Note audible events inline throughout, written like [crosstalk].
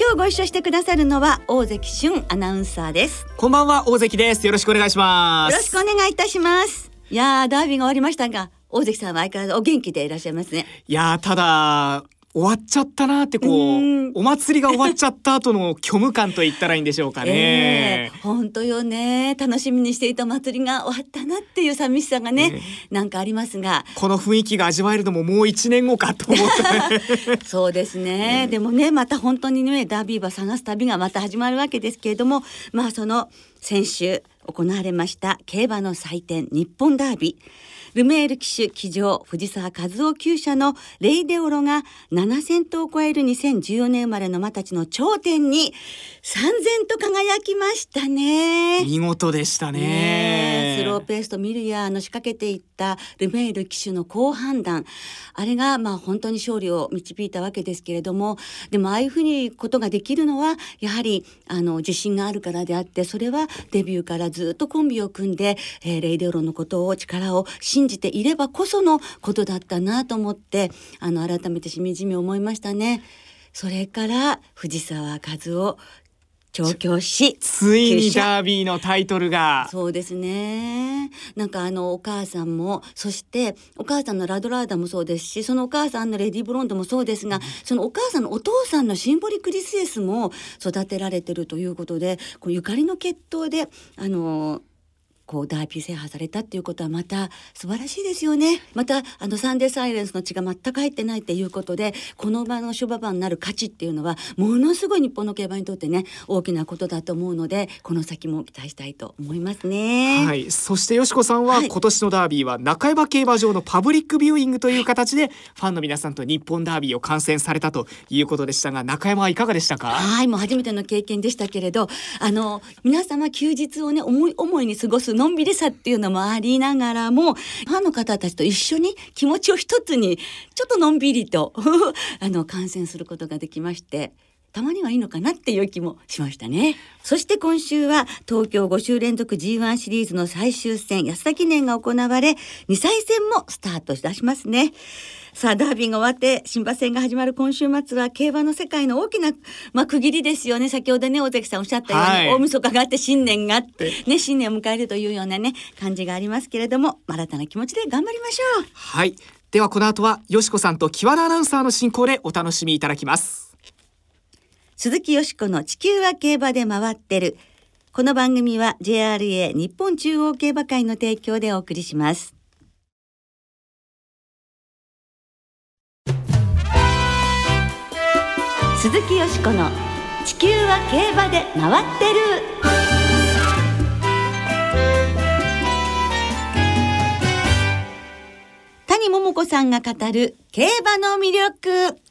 今日ご一緒してくださるのは大関俊アナウンサーです。こんばんは大関です。よろしくお願いします。よろしくお願いいたします。いやーダービーが終わりましたが大関さんは相変わらずお元気でいらっしゃいますね。いやただ終わっちゃったなってこうお祭りが終わっちゃった後の虚無感と言ったらいいんでしょうかね。本、え、当、よね。楽しみにしていた祭りが終わったなっていう寂しさがね、えー、なんかありますが。この雰囲気が味わえるのももう一年後かと思って、[laughs] そうですね、でもねまた本当にねダービー馬探す旅がまた始まるわけですけれどもまあその先週行われました競馬の祭典日本ダービールメール騎手騎乗藤沢和夫厩舎のレイデオロが7000頭を超える2014年生まれの馬たちの頂点に三千と輝きましたね。見事でしたね、ね、スローペースとミルヤーの仕掛けていったルメール騎手の好判断。あれがまあ本当に勝利を導いたわけですけれどもでもああいうふうにことができるのはやはりあの自信があるからであってそれはデビューからずっとコンビを組んで、えー、レイデオロのことを力を信じていればこそのことだったなと思ってあの改めてしみじみ思いましたね。それから藤沢和夫調教師ついにダービーのタイトルが。そうですね。なんかあのお母さんもそしてお母さんのラドラーダもそうですしそのお母さんのレディ・ブロンドもそうですがそのお母さんのお父さんのシンボリクリスエスも育てられてるということでこうゆかりの血統であのこうダービー制覇されたっていうことはまた素晴らしいですよね。またあのサンデーサイレンスの血が全く入ってないっていうことでこの場の諸馬場になる価値っていうのはものすごい日本の競馬にとってね大きなことだと思うのでこの先も期待したいと思いますね。はい。そしてよしこさんは、はい、今年のダービーは中山競馬場のパブリックビューイングという形でファンの皆さんと日本ダービーを観戦されたということでしたが中山はいかがでしたか？はい。もう初めての経験でしたけれどあの皆様休日をね思い思いに過ごすのんびりさっていうのもありながらもファンの方たちと一緒に気持ちを一つにちょっとのんびりと [laughs] あの観戦することができまして。たまにはいいのかなっていう気もしましたね。そして今週は東京5週連続 G1 シリーズの最終戦安田記念が行われ2歳戦もスタートいたしますね。さあダービーが終わって新馬戦が始まる今週末は競馬の世界の大きな、まあ、区切りですよね。先ほどね大関さんおっしゃったように、はい、大晦日があって新年があってね新年を迎えるというようなね感じがありますけれども新たな気持ちで頑張りましょう。はい。ではこの後はよしこさんと木和田アナウンサーの進行でお楽しみいただきます鈴木よしこの地球は競馬で回ってる。この番組は JRA 日本中央競馬会の提供でお送りします。鈴木よしこの地球は競馬で回ってる。谷桃子さんが語る競馬の魅力。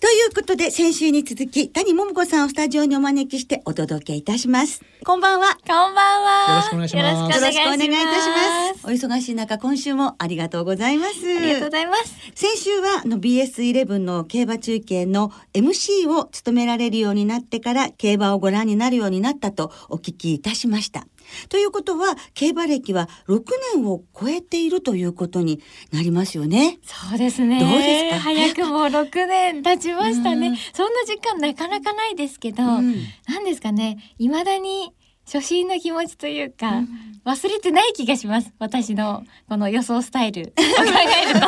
ということで、先週に続き、谷桃子さんをスタジオにお招きしてお届けいたします。こんばんは。こんばんは。よろしくお願いします。よろしくお願いいたします。お忙しい中、今週もありがとうございます。ありがとうございます。先週は、の BS11 の競馬中継の MC を務められるようになってから、競馬をご覧になるようになったとお聞きいたしました。ということは競馬歴は6年を超えているということになりますよね。そうですね。どうですか？早くも6年経ちましたね。そんな時間なかなかないですけど、うん、何ですかね。未だに初心の気持ちというか、うん、忘れてない気がします私のこの予想スタイル [laughs] 考えると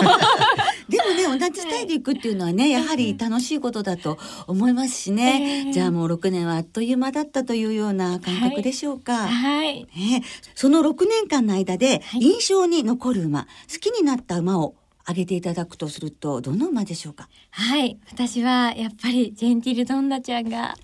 でもね同じスタイルいくっていうのはね、やはり楽しいことだと思いますしね、えー、じゃあもう6年はあっという間だったというような感覚でしょうか、はい、ね、その6年間の間で印象に残る馬、好きになった馬を挙げていただくとするとどの馬でしょうか？はい。私はやっぱりジェンティルドンナちゃんが、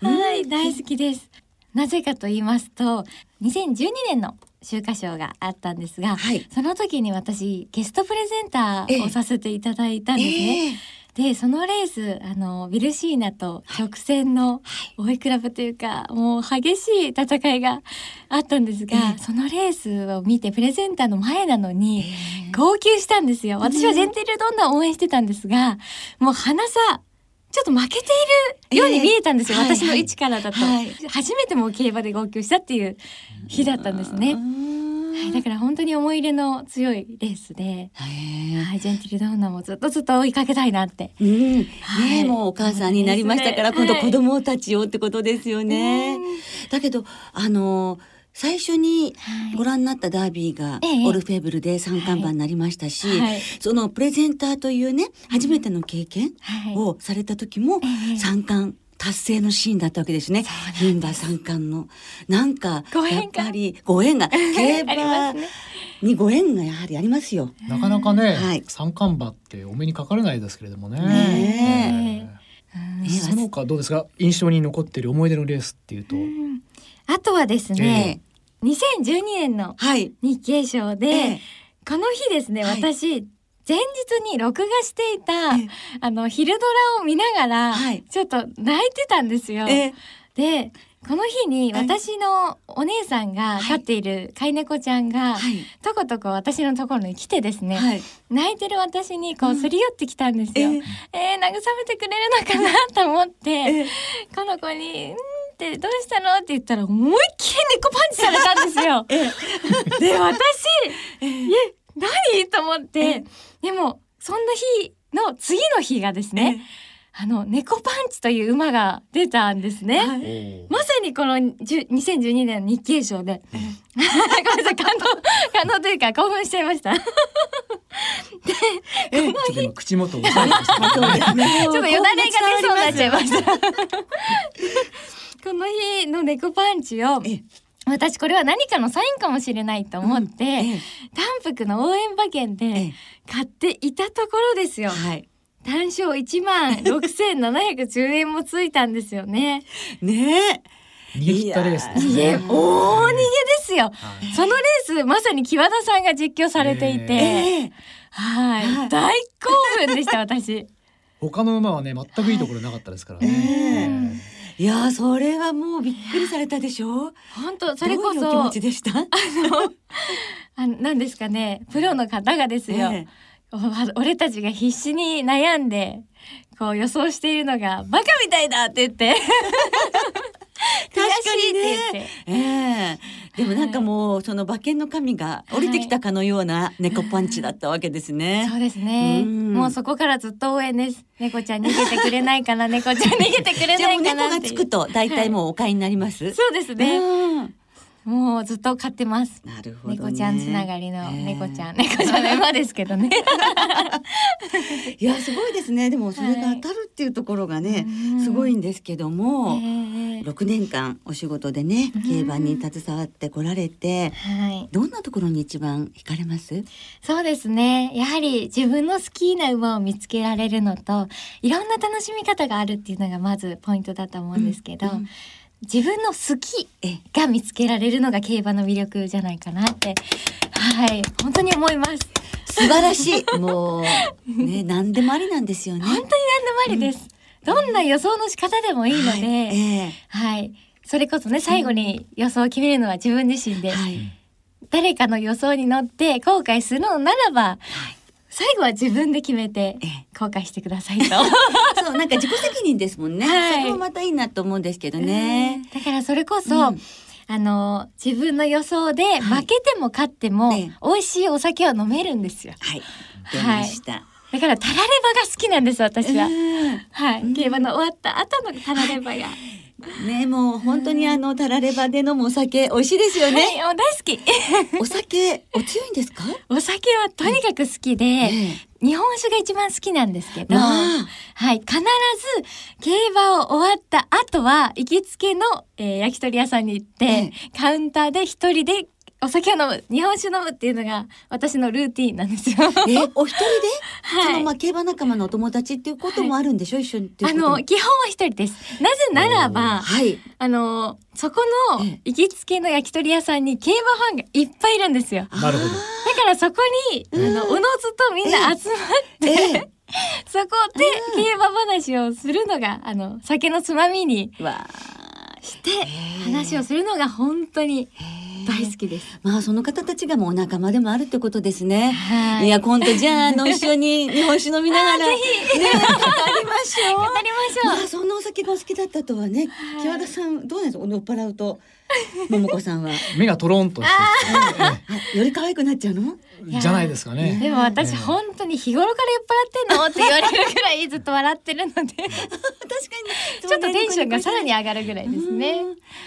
はい。大好きです。なぜかと言いますと2012年の秋華賞があったんですが、はい、その時に私ゲストプレゼンターをさせていただいたんですね。えーでそのレースあのビルシーナと直線の追い。比べというか、もう激しい戦いがあったんですが、ええ。そのレースを見てプレゼンターの前なのに号泣したんですよ。私はジェンティルドンナを応援してたんですが、もう花さちょっと負けているように見えたんですよ、ええ私の位置からだと、はい。初めてもう競馬で号泣したっていう日だったんですね。はい、だから本当に思い入れの強いレースで、はい、ジェンティルドンナもずっとずっと追いかけたいなって。うん、ねはい。もうお母さんになりましたから、ね今度子供たちをってことですよね。うんだけどあの最初にはい。ご覧になったダービーがええ。オルフェーブルで三冠馬になりましたし、はい。そのプレゼンターというね初めての経験はい。をされた時もええ。三冠達成のシーンだったわけですね。牝馬三冠の。なんかやっぱりご縁が [laughs] 競馬にご縁がやはりありますよ。なかなかね、はい。三冠馬ってお目にかかれないですけれどもね。ねうん。ねその他どうですか？印象に残っている思い出のレースっていうと、うんあとはですね、2012年のはい。日経賞で、ええ。この日ですね、はい。私前日に録画していた、ええ。あの昼ドラを見ながら、はい。ちょっと泣いてたんですよ。えでこの日にはい私のお姉さんが飼っている飼い猫ちゃんが、はい。とことこ私のところに来てですね、はい。泣いてる私にこううん。すり寄ってきたんですよ。ええ。えー、慰めてくれるのかなと思って、ええ。この子に「んーってどうしたの?」って言ったら思いっきり猫パンチされたんですよ。[laughs] で私「え何?」と思ってでもそんな日の次の日がですね、あの猫パンチという馬が出たんですね。はいおまさにこの10 2012年の日経賞で、[laughs] ごめんなさい感動感動というか興奮しちゃいました。[laughs] ちょちょっと今口元を押さえてましたそうですね。っとよだれが出そうになっちゃいました。この日の猫パンチをええ私これは何かのサインかもしれないと思って、ええ単服の応援馬券えでえ買っていたところですよ。はい。単勝1万6710円もついたんですよね。[laughs] ね逃げ切ったレースですね。大逃げですよ。はいそのレースまさに木和田さんが実況されていて、え。ええはい、はい大興奮でした私。[laughs] 他の馬はね全くいいところなかったですからね。ええいやーそれはもうびっくりされたでしょ？本当それこどういうお気持そちでした？あのなんですかねプロの方がですよ、えお俺たちが必死に悩んでこう予想しているのがバカみたいだって言って [laughs] 確かにね。ええ。でもなんかもうその馬券の神が降りてきたかのような猫パンチだったわけですね。[laughs] そうですね。うん。もうそこからずっと応援です。猫ちゃん逃げてくれないかな猫ちゃん逃げてくれないかな猫がつくと大体もうお買いになります。そうですね、うんもうずっと飼ってます。なるほどね。猫ちゃんつながりのええ猫ちゃん、猫ちゃんの馬ですけどね。[laughs] いやすごいですね。でもそれが当たるっていうところがね、うん。すごいんですけども、ええ六年間お仕事でね競馬に携わってこられて、はい。どんなところに一番惹かれます？そうですね。やはり自分の好きな馬を見つけられるのと、いろんな楽しみ方があるっていうのがまずポイントだと思うんですけど、うん自分の好きえが見つけられるのが競馬の魅力じゃないかなって、はい、本当に思います。素晴らしい。[laughs] もうね何でもありなんですよね。本当に何でもありです。どんな予想の仕方でもいいので、はいえはい。それこそね、最後に予想を決めるのは自分自身で、えはい。誰かの予想に乗って後悔するのならば、最後は自分で決めてええ後悔してくださいと。[laughs] そうなんか自己責任ですもんね。はいそれもまたいいなと思うんですけどね。だからそれこそ、うんあの自分の予想で負けても勝っても、ええ美味しいお酒は飲めるんですよ。はい。出ました。だからタラレバが好きなんです私は。うんはい、うん競馬の終わった後のタラレバが。ねもう本当にあのタラレバで飲むお酒美味しいですよね。はい、大好き。お酒お強いんですか？お酒はとにかく好きで、え日本酒が一番好きなんですけど、まあはい、必ず競馬を終わった後は行きつけの、えー焼き鳥屋さんに行って、えカウンターで一人でお酒を飲む日本酒飲むっていうのが私のルーティンなんですよ。え [laughs] お一人で、はい。そのまあ競馬仲間のお友達っていうこともあるんでしょ、一緒にっていあう。こともの基本は一人です。なぜならばはい。あのそこのええ。行きつけの焼き鳥屋さんに競馬ファンがいっぱいいるんですよ。なるほど。だからそこに、あのおのずとみんな集まって、ええ。そこで競馬話をするのがあの酒のつまみにわして話をするのが本当に大好きです。まあその方たちがもうお仲間でもあるってことですね。はいいや今度じゃああの一緒に [laughs] 日本酒飲みながらね語りましょう。[laughs] 語りましょうまあそんなお酒がお好きだったとはね。はい木和田さんどうなんですか？酔っ払うと [laughs] 桃子さんは目がトロンとしてきて、あより可愛くなっちゃうの？ええじゃないですかね。でも私ええ本当に日頃から酔っ払ってんの？って言われるぐらいずっと笑ってるので [laughs] 確かに [laughs] ちょっとテンションがさらに上がるぐらいですね。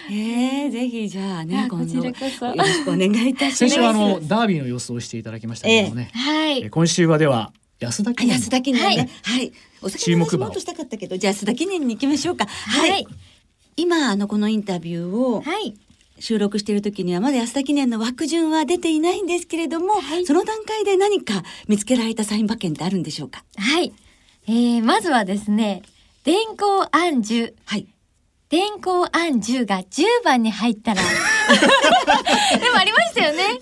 うん。えー、ぜひじゃあねあこち今度よらこそ。ろしくお願いいたします。先週はあのダービーの予想をしていただきましたけどもね。はいえー。今週はでは安田あ記念の安田記念ね。ははいい。お酒の話もっとしたかったけど、じゃあ安田記念に行きましょうか。はい。はい今あのこのインタビューをはい。収録している時にはまだ安田記念の枠順は出ていないんですけれども、はいその段階で何か見つけられたサイン馬券ってあるんでしょうか？はい。えー、まずはですね、電光暗樹。はい。電光暗樹が10番に入ったら。[laughs] でもありましたよね。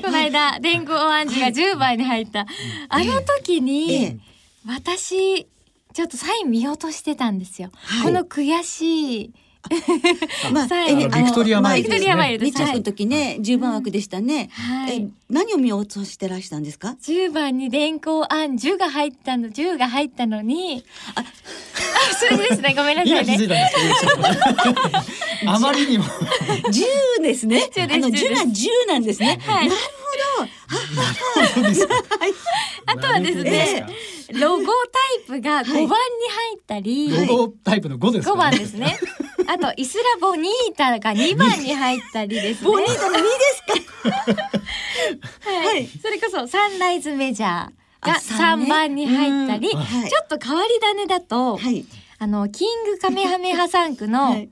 この間、電光暗樹が10番に入った。あの時に、ええ私、ちょっとサイン見落としてたんですよ。はいこの悔しい。[laughs] まあ、ビクトリアマイルです。日着のはい。時ね、10番枠でしたね。はいえ何を見落としてらしたんですか？10番に電光暗樹が入ったの、10が入ったのに、あ、数字ですね。[laughs] ごめんなさいね。今気づいたんですけど、[laughs] あまりにも10ですね。10ですあの10です10が10なんですね。はいなるそうですかあとはですねほどロゴタイプが5番に入ったり、ロゴタイプの5ですか5番ですね。あとイスラボニータが2番に入ったりですね。ボニータの2ですか？はい、はいそれこそサンライズメジャーがあ三ね3番に入ったり、うんはいちょっと変わり種だと、はい。あのキングカメハメハ3区の、[laughs] はい。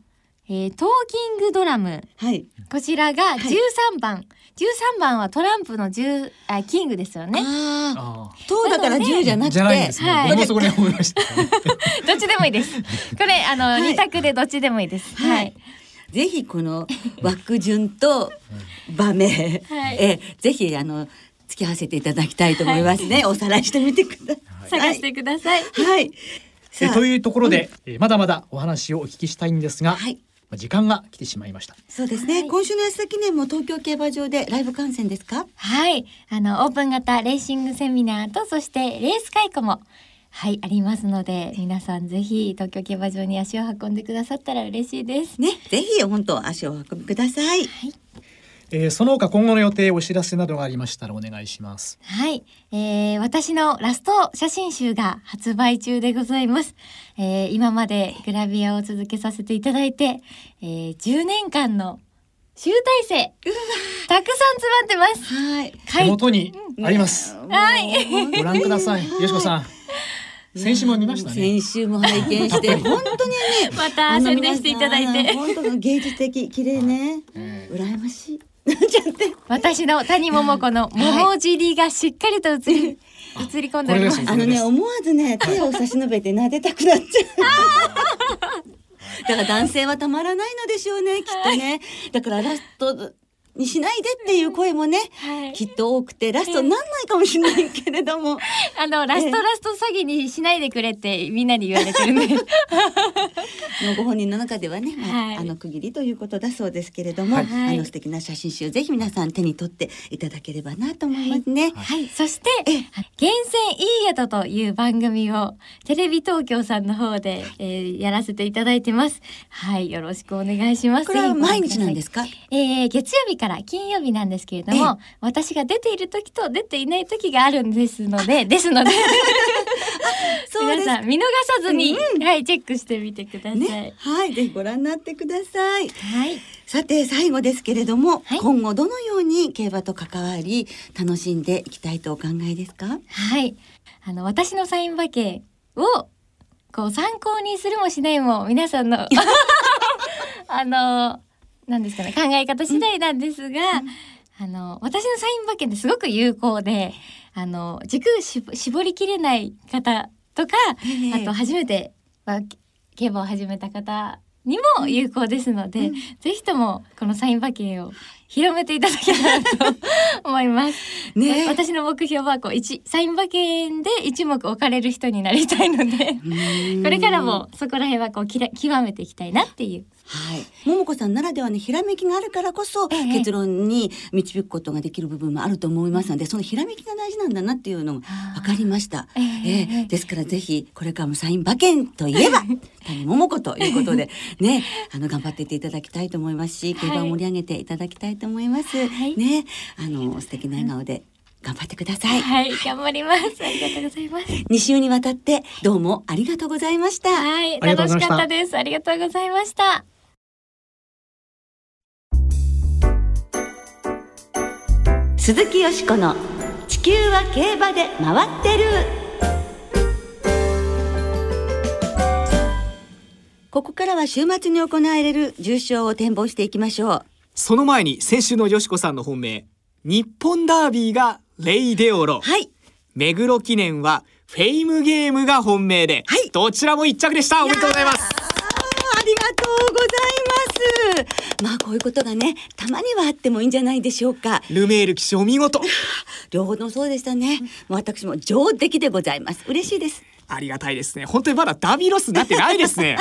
えートーキングドラムはい。こちらが13番、13番はトランプの10あキングですよね。ああ。あとだから10じゃなくて。じゃないんですね。はい僕もそこに思いました。どっちでもいいです。これあの、はい二択でどっちでもいいです。ははいい。ぜひこの枠順と場名、はいえぜひあの付き合わせていただきたいと思いますね。おさらいしてみてください。探してください。はい。えというところで、えーまだまだお話をお聞きしたいんですが、はい。まあ時間が来てしまいました。そうですね。はい今週の安田記念も東京競馬場でライブ観戦ですか？はい。あの、オープン型レーシングセミナーと、そしてレース会館も、はい、ありますので、皆さんぜひ東京競馬場に足を運んでくださったら嬉しいです。ね、ぜひ本当足をお運びください。えーその他今後の予定お知らせなどがありましたらお願いします。はい、えー、私のラスト写真集が発売中でございます。えー、今までグラビアを続けさせていただいて、えー、10年間の集大成、たくさん詰まってます。はい。はい手元にあります。はい。ご覧ください。よしこさん。[laughs] 先週も見ましたね。先週も拝見して、本当にね。[laughs] また宣伝していただいて。本当芸術的、綺麗ね。えー羨ましい。なっちゃって。私の谷桃子の [laughs] 桃尻がしっかりと映り、[laughs] 映り込んでおります。あのね、思わずね、手を差し伸べて撫でたくなっちゃう。[laughs] だから男性はたまらないのでしょうね、きっとね。だからラストにしないでっていう声もね、はいきっと多くて、ラストになんないかもしれないけれども。[laughs] あの、ラストラスト詐欺にしないでくれってみんなに言われてるんで。[laughs] のご本人の中ではね、まあはいあの区切りということだそうですけれども、はいはいあの素敵な写真集ぜひ皆さん手に取っていただければなと思いますね。はい。そして、厳選いい宿という番組をテレビ東京さんの方で、えーやらせていただいてます。はい。よろしくお願いします。これは毎日なんですか？えー月曜日から金曜日なんですけれども、私が出ている時と出ていない時があるんですので、ですので、[laughs] 皆さん見逃さずに、はい、チェックしてみてください。ね、はい、ぜひご覧になってください。はい。さて最後ですけれども、はい今後どのように競馬と関わり楽しんでいきたいとお考えですか？はい。あの、私のサイン馬券を、こう、参考にするもしないも、皆さんの、[laughs] あの、なんですかね、考え方次第なんですが、あの、私のサイン馬券ってすごく有効で、あの、軸し絞りきれない方とか、ええ。あと、初めて、まあ競馬を始めた方にも有効ですので、ぜひとも、このサイン馬券を広めていただけたらと思います。[laughs] ね私の目標はこう一サイン馬券で一目置かれる人になりたいので、これからもそこら辺はこうきら極めていきたいなっていう。はい、桃子さんならではのひらめきがあるからこそ、ええ。結論に導くことができる部分もあると思いますのでそのひらめきが大事なんだなっていうのが分かりました。ええ。ええ。ですからぜひこれからもサイン馬券といえば [laughs] 谷桃子ということでねあの頑張っていっていただきたいと思いますし競馬を盛り上げていただきたいと思います。はいねあの素敵な笑顔で頑張ってください。はい、頑張ります。ありがとうございます。2週にわたってどうもありがとうございました。はい、楽したかったです。ありがとうございました。鈴木よしこの地球は競馬で回ってるここからは週末に行われる重賞を展望していきましょうその前に先週のよしこさんの本命日本ダービーがレイデオロ。はい。目黒記念はフェイムゲームが本命で、はい。どちらも一着でした。おめでとうございます。ありがとうございます。まあこういうことがねたまにはあってもいいんじゃないでしょうか。ルメール騎手お見事。[laughs] 両方ともそうでしたね。もう私も上出来でございます。嬉しいです。ありがたいですね。本当にまだダービーロスになってないですね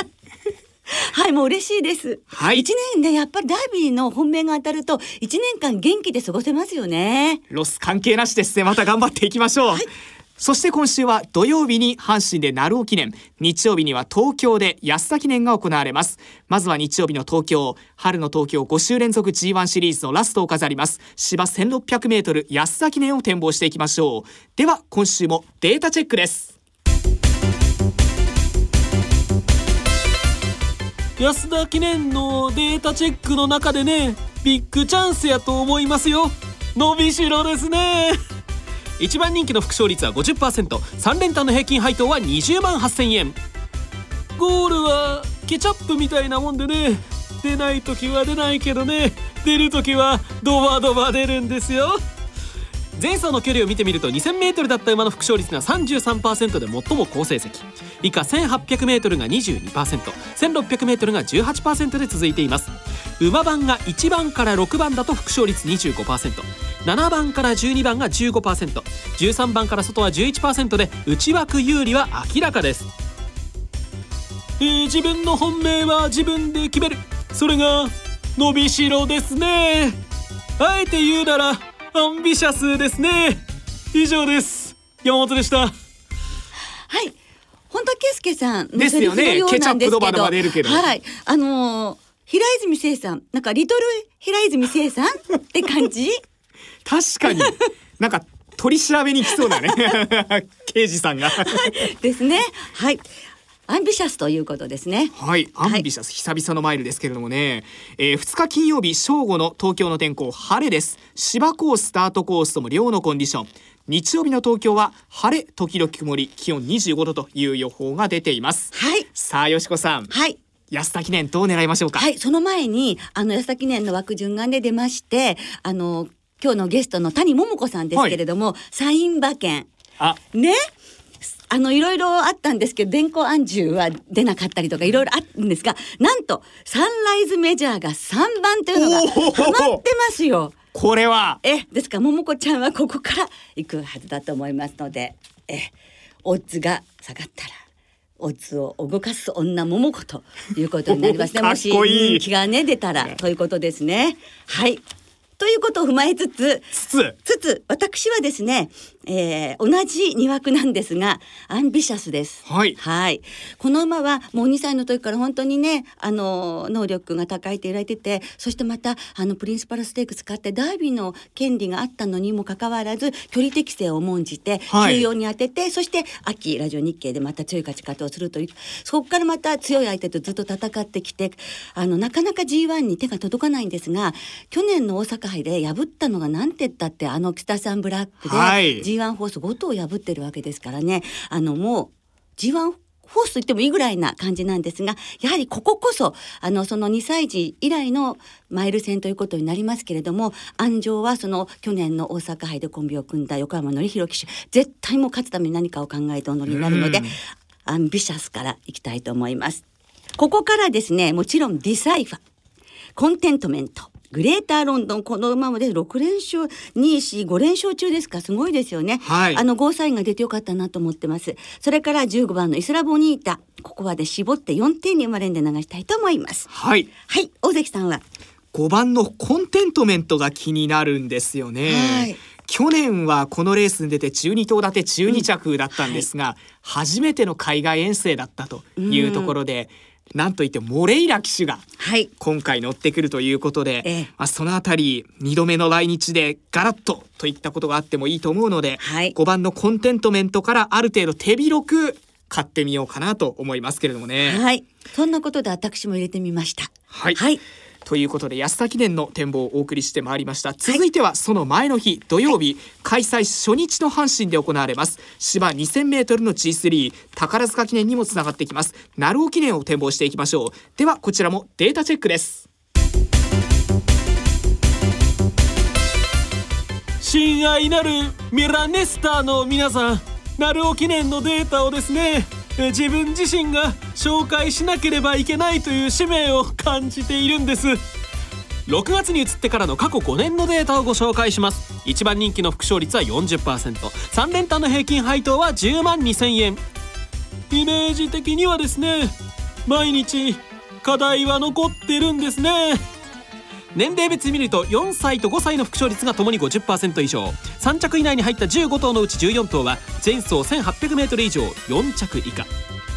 [laughs] はい、もう嬉しいです。はい。一年ね、やっぱりダービーの本命が当たると、一年間元気で過ごせますよね。ロス関係なしですね。また頑張っていきましょう、そして今週は土曜日に阪神で鳴尾記念。日曜日には東京で安田記念が行われます。まずは日曜日の東京春の東京5週連続 G1 シリーズのラストを飾ります。芝 1600m 安田記念を展望していきましょう。では今週もデータチェックです安田記念のデータチェックの中でねビッグチャンスやと思いますよ。伸びしろですね。一番人気の副勝率は 50%3 連単の平均配当は20万8000円。ゴールはケチャップみたいなもんでね出ない時は出ないけどね出る時はドバドバ出るんですよ。前走の距離を見てみると 2000m だった馬の副勝率が33%で最も好成績。以下 1800m が 22%1600m が18%で続いています。馬番が1番から6番だと副勝率 25%7 番から12番が 15%13 番から外は11%で内枠有利は明らかです。えー自分の本命は自分で決める。それが伸びしろですね。あえて言うならアンビシャスですね。以上です。山本でした。はい。本田圭佑さんのですよね。セリフのようなんですけど。ケチャップはい。あのー平泉聖さん、なんかリトル平泉聖さんって感じ？[laughs] 確かに。なんか取り調べに来そうだね。[laughs] 刑事さんが。ですね。はい。アンビシャスということですね。はい、アンビシャス、久々のマイルですけれどもね、えー、2日金曜日正午の東京の天候晴れです。芝コーススタートコースとも両のコンディション。日曜日の東京は晴れ時々曇り気温25度という予報が出ています。はい。さあよしこさん。はい。安田記念どう狙いましょうか、はい、その前に、あの、安田記念の枠順眼で出まして、あの、今日のゲストの谷桃子さんですけれども、サイン馬券。あ。ねあの、いろいろあったんですけど、電光安住は出なかったりとか、いろいろあるんですが、なんと、サンライズメジャーが3番というのが、ハマってますよ。これはえ、ですから、桃子ちゃんはここから行くはずだと思いますので、え、オッズが下がったら、オッズを動かす女桃子ということになりますね。[laughs] かっもしこいい人気がね、出たら、ということですね。はい。ということを踏まえつつ、つつつつ、私はですね、えー同じ2枠なんですが、アンビシャスです。はいはい。この馬はもう2歳の時から本当にね、あの、能力が高いって言われてて、そしてまた、あの、プリンスパルステーク使ってダービーの権利があったのにもかかわらず、距離適正を重んじて、はい休養に当てて、そして秋、ラジオ日経でまた強い勝ち方をするという、そこからまた強い相手とずっと戦ってきて、あの、なかなか G1 に手が届かないんですが、去年の大阪杯で破ったのが何て言ったって、あの北さんブラックで、はい G1 ホース5頭破ってるわけですからね。あのもう G1 ホースと言ってもいいぐらいな感じなんですがやはりこここそあのその2歳児以来のマイル戦ということになりますけれども安城はその去年の大阪杯でコンビを組んだ横山典弘騎手絶対もう勝つために何かを考えてお乗りになるのでうん。アンビシャスからいきたいと思います。ここからですねもちろんディサイファーコンテントメントグレーターロンドンこの馬まで6連勝2、4、5連勝中ですか？すごいですよね。はい。あのゴーサインが出てよかったなと思ってます。それから15番のイスラボニータ。ここはで絞って4点に生まれんで流したいと思います。はい。はい。大関さんは？5番のコンテントメントが気になるんですよね。はい。去年はこのレースに出て12頭立て12着だったんですが、初めての海外遠征だったというところで、なんといってもモレイラ騎手がはい。今回乗ってくるということで、ええ。まあ、そのあたり2度目の来日でガラッとといったことがあってもいいと思うので、はい。5番のコンテントメントからある程度手広く買ってみようかなと思いますけれどもね。はい。そんなことで私も入れてみました。はい。はいということで安田記念の展望をお送りしてまいりました。続いてはその前の日土曜日、開催初日の阪神で行われます。芝 2000m の G3 宝塚記念にもつながってきます。鳴尾記念を展望していきましょう。ではこちらもデータチェックです。親愛なるミラネスターの皆さん鳴尾記念のデータをですね自分自身が紹介しなければいけないという使命を感じているんです。6月に移ってからの過去5年のデータをご紹介します。1番人気の副勝率は 40%3 連単の平均配当は10万2000円。イメージ的にはですね毎日課題は残ってるんですね。年齢別に見ると4歳と5歳の副勝率がともに50%以上。3着以内に入った15頭のうち14頭は前走 1800m 以上4着以下。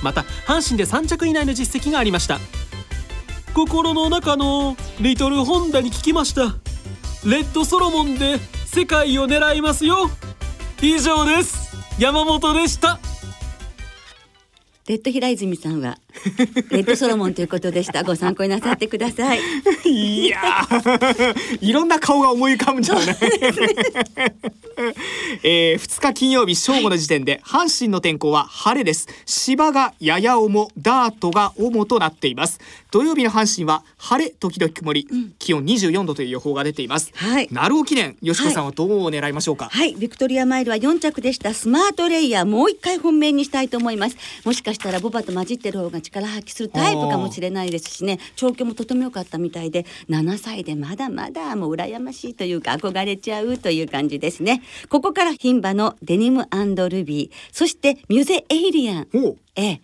また阪神で3着以内の実績がありました。心の中のリトルホンダに聞きました。レッドソロモンで世界を狙いますよ。以上です。山本でした。レッド平泉さんはレッドソロモンということでした。ご参考になさってください。いやー。[laughs] いろんな顔が思い浮かぶんじゃない、[laughs] えー、2日金曜日正午の時点で、阪神の天候は晴れです。芝がやや重ダートが重となっています。土曜日の阪神は晴れ時々曇り、気温24度という予報が出ています。はい。鳴尾記念。吉子さんはどう狙いましょうか、はい、ビクトリアマイルは4着でした。スマートレイヤーもう一回本命にしたいと思います。もしかしたらボバと混じってる方が力発揮するタイプかもしれないですしね。調教もとても良かったみたいで7歳でまだまだもう羨ましいというか憧れちゃうという感じですね。ここから牝馬のデニムルビー。そしてミュゼエイリアンええ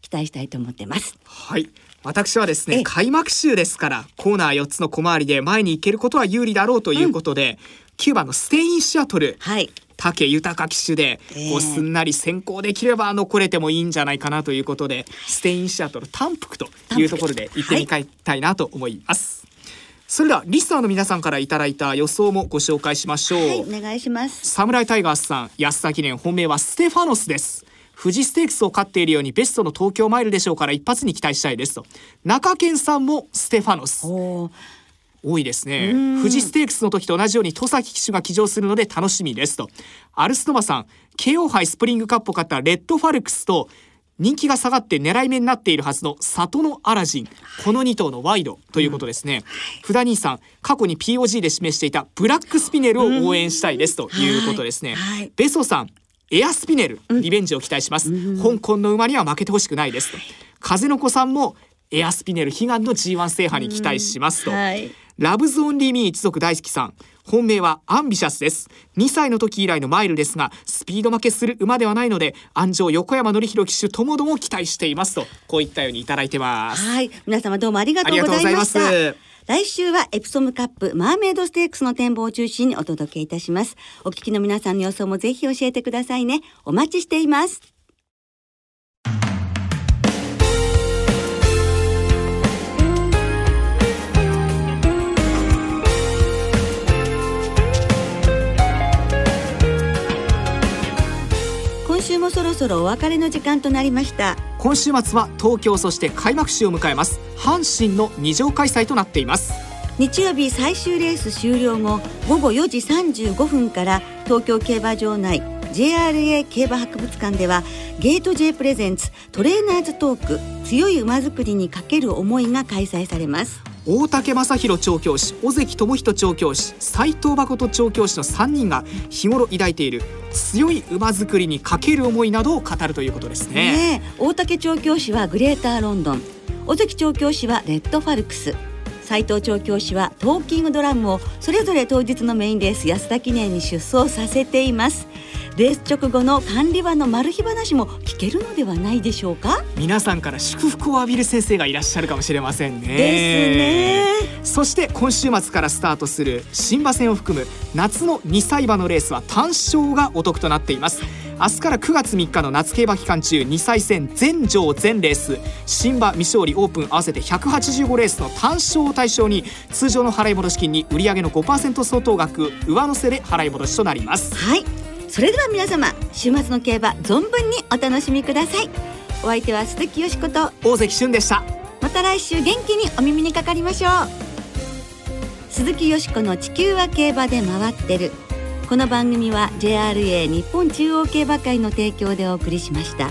期待したいと思ってます。はい。私はですねええ。開幕週ですからコーナー4つの小回りで前に行けることは有利だろうということで、9番のステインシアトル。はい武豊騎手で、ええ。こうすんなり先行できれば残れてもいいんじゃないかなということでステインシアトル単服というところで行ってみたいなと思います、それではリスナーの皆さんからいただいた予想もご紹介しましょう、はいお願いします。サムライタイガースさん安田記念本命はステファノスです。富士ステークスを勝っているようにベストの東京マイルでしょうから一発に期待したいですと。中堅さんもステファノス多いですね。富士ステークスの時と同じように戸崎騎手が騎乗するので楽しみです。と。アルスノバさん KO 杯スプリングカップを勝ったレッドファルクスと人気が下がって狙い目になっているはずのサトノアラジンこの2頭のワイドということですね、福田兄さん過去に POG で示していたブラックスピネルを応援したいです。ということですね、はい。はい。ベソさんエアスピネルリベンジを期待します、香港の馬には負けてほしくないです。と。風の子さんもエアスピネル悲願の G1 制覇に期待します。と、はいラブズオンリーミー一族大好きさん本命はアンビシャスです2歳の時以来のマイルですがスピード負けする馬ではないので安城横山典弘騎手ともども期待していますとこういったようにいただいてますはい、皆様どうもありがとうございました。来週はエプソムカップマーメイドステークスの展望を中心にお届けいたします。お聞きの皆さんの予想もぜひ教えてくださいね。お待ちしています。週もそろそろお別れの時間となりました。今週末は東京そして開幕週を迎えます。阪神の二乗開催となっています。日曜日最終レース終了後午後4時35分から東京競馬場内 JRA 競馬博物館ではゲート J プレゼンツトレーナーズトーク強い馬作りにかける思いが開催されます大竹正弘調教師尾関智人調教師斉藤誠調教師の3人が日頃抱いている強い馬作りにかける思いなどを語るということですね。ね大竹調教師はグレーターロンドン。尾関調教師はレッドファルクス。斉藤調教師はトーキングドラムをそれぞれ当日のメインレース安田記念に出走させています。レース直後の管理場のマル秘話も聞けるのではないでしょうか？皆さんから祝福を浴びる先生がいらっしゃるかもしれませんね。ですねそして今週末からスタートする新馬戦を含む夏の2歳馬のレースは単勝がお得となっています。明日から9月3日の夏競馬期間中2歳戦全場全レース新馬未勝利オープン合わせて185レースの単勝を対象に通常の払い戻し金に売上の5%相当額上乗せで払い戻しとなります。はいそれでは皆様週末の競馬存分にお楽しみください。お相手は鈴木よしこと大関俊でした。また来週元気にお耳にかかりましょう。鈴木よしこの地球は競馬で回ってる。この番組は JRA 日本中央競馬会の提供でお送りしました。